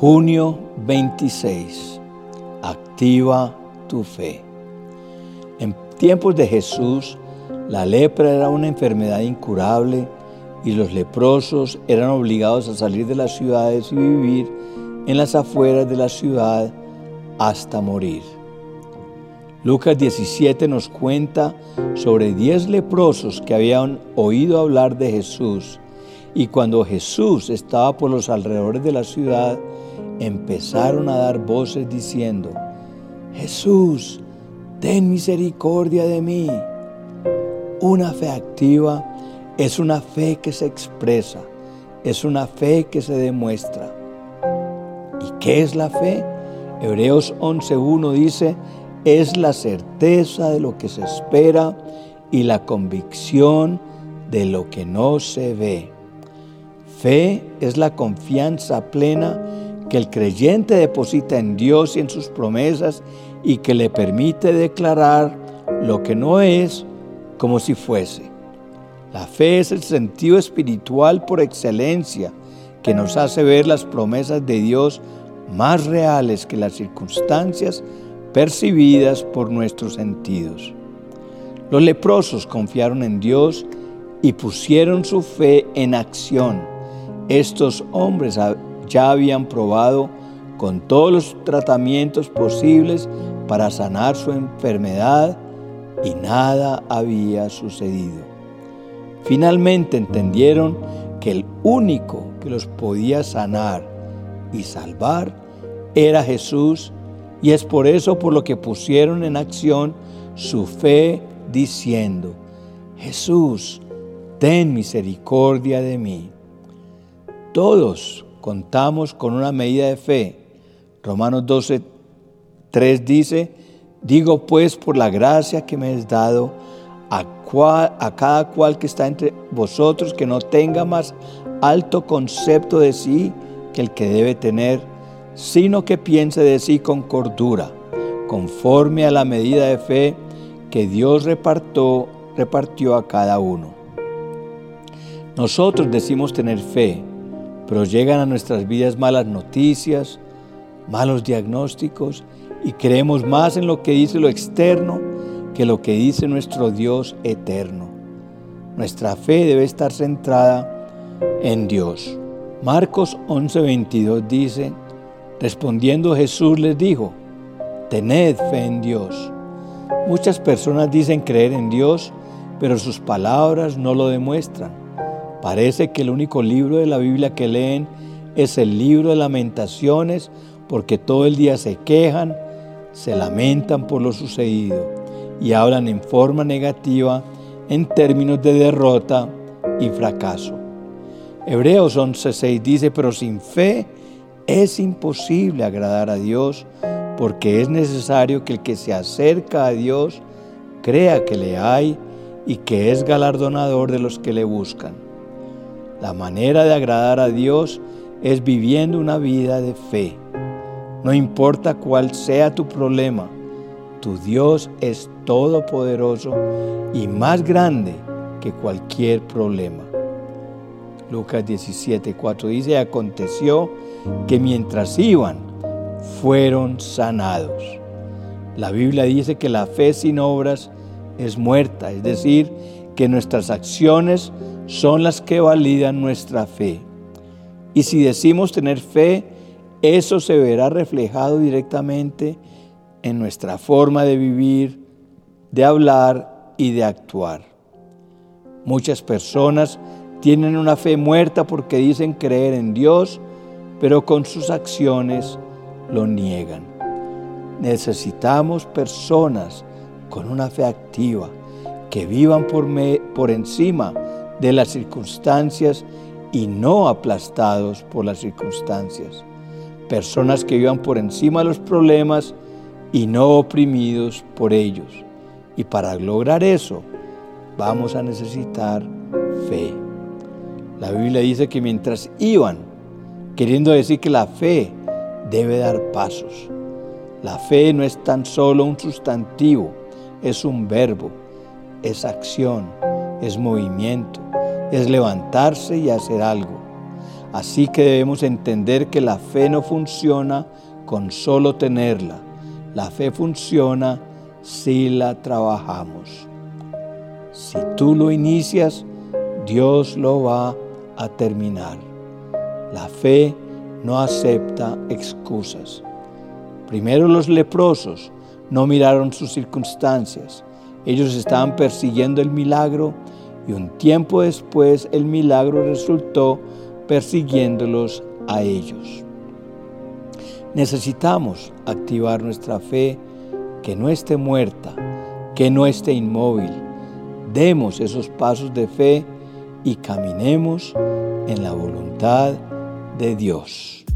Junio 26. Activa tu fe. En tiempos de Jesús, la lepra era una enfermedad incurable y los leprosos eran obligados a salir de las ciudades y vivir en las afueras de la ciudad hasta morir. Lucas 17 nos cuenta sobre diez leprosos que habían oído hablar de Jesús y cuando Jesús estaba por los alrededores de la ciudad, empezaron a dar voces diciendo, Jesús, ten misericordia de mí. Una fe activa es una fe que se expresa, es una fe que se demuestra. ¿Y qué es la fe? Hebreos 11.1 dice, es la certeza de lo que se espera y la convicción de lo que no se ve. Fe es la confianza plena que el creyente deposita en Dios y en sus promesas y que le permite declarar lo que no es como si fuese. La fe es el sentido espiritual por excelencia que nos hace ver las promesas de Dios más reales que las circunstancias percibidas por nuestros sentidos. Los leprosos confiaron en Dios y pusieron su fe en acción. Estos hombres ya habían probado con todos los tratamientos posibles para sanar su enfermedad y nada había sucedido. Finalmente entendieron que el único que los podía sanar y salvar era Jesús y es por eso por lo que pusieron en acción su fe diciendo, Jesús, ten misericordia de mí. Todos contamos con una medida de fe. Romanos 12, 3 dice, digo pues por la gracia que me has dado a, a cada cual que está entre vosotros que no tenga más alto concepto de sí que el que debe tener, sino que piense de sí con cordura, conforme a la medida de fe que Dios repartió, repartió a cada uno. Nosotros decimos tener fe, pero llegan a nuestras vidas malas noticias, malos diagnósticos y creemos más en lo que dice lo externo que lo que dice nuestro Dios eterno. Nuestra fe debe estar centrada en Dios. Marcos 11:22 dice, respondiendo Jesús les dijo, tened fe en Dios. Muchas personas dicen creer en Dios, pero sus palabras no lo demuestran. Parece que el único libro de la Biblia que leen es el libro de lamentaciones porque todo el día se quejan, se lamentan por lo sucedido y hablan en forma negativa en términos de derrota y fracaso. Hebreos 11:6 dice, pero sin fe es imposible agradar a Dios porque es necesario que el que se acerca a Dios crea que le hay y que es galardonador de los que le buscan. La manera de agradar a Dios es viviendo una vida de fe. No importa cuál sea tu problema, tu Dios es todopoderoso y más grande que cualquier problema. Lucas 17, 4 dice, aconteció que mientras iban, fueron sanados. La Biblia dice que la fe sin obras es muerta, es decir, que nuestras acciones son las que validan nuestra fe. Y si decimos tener fe, eso se verá reflejado directamente en nuestra forma de vivir, de hablar y de actuar. Muchas personas tienen una fe muerta porque dicen creer en Dios, pero con sus acciones lo niegan. Necesitamos personas con una fe activa, que vivan por, por encima de las circunstancias y no aplastados por las circunstancias. Personas que vivan por encima de los problemas y no oprimidos por ellos. Y para lograr eso vamos a necesitar fe. La Biblia dice que mientras iban, queriendo decir que la fe debe dar pasos. La fe no es tan solo un sustantivo, es un verbo, es acción, es movimiento es levantarse y hacer algo. Así que debemos entender que la fe no funciona con solo tenerla. La fe funciona si la trabajamos. Si tú lo inicias, Dios lo va a terminar. La fe no acepta excusas. Primero los leprosos no miraron sus circunstancias. Ellos estaban persiguiendo el milagro y un tiempo después el milagro resultó persiguiéndolos a ellos. Necesitamos activar nuestra fe que no esté muerta, que no esté inmóvil. Demos esos pasos de fe y caminemos en la voluntad de Dios.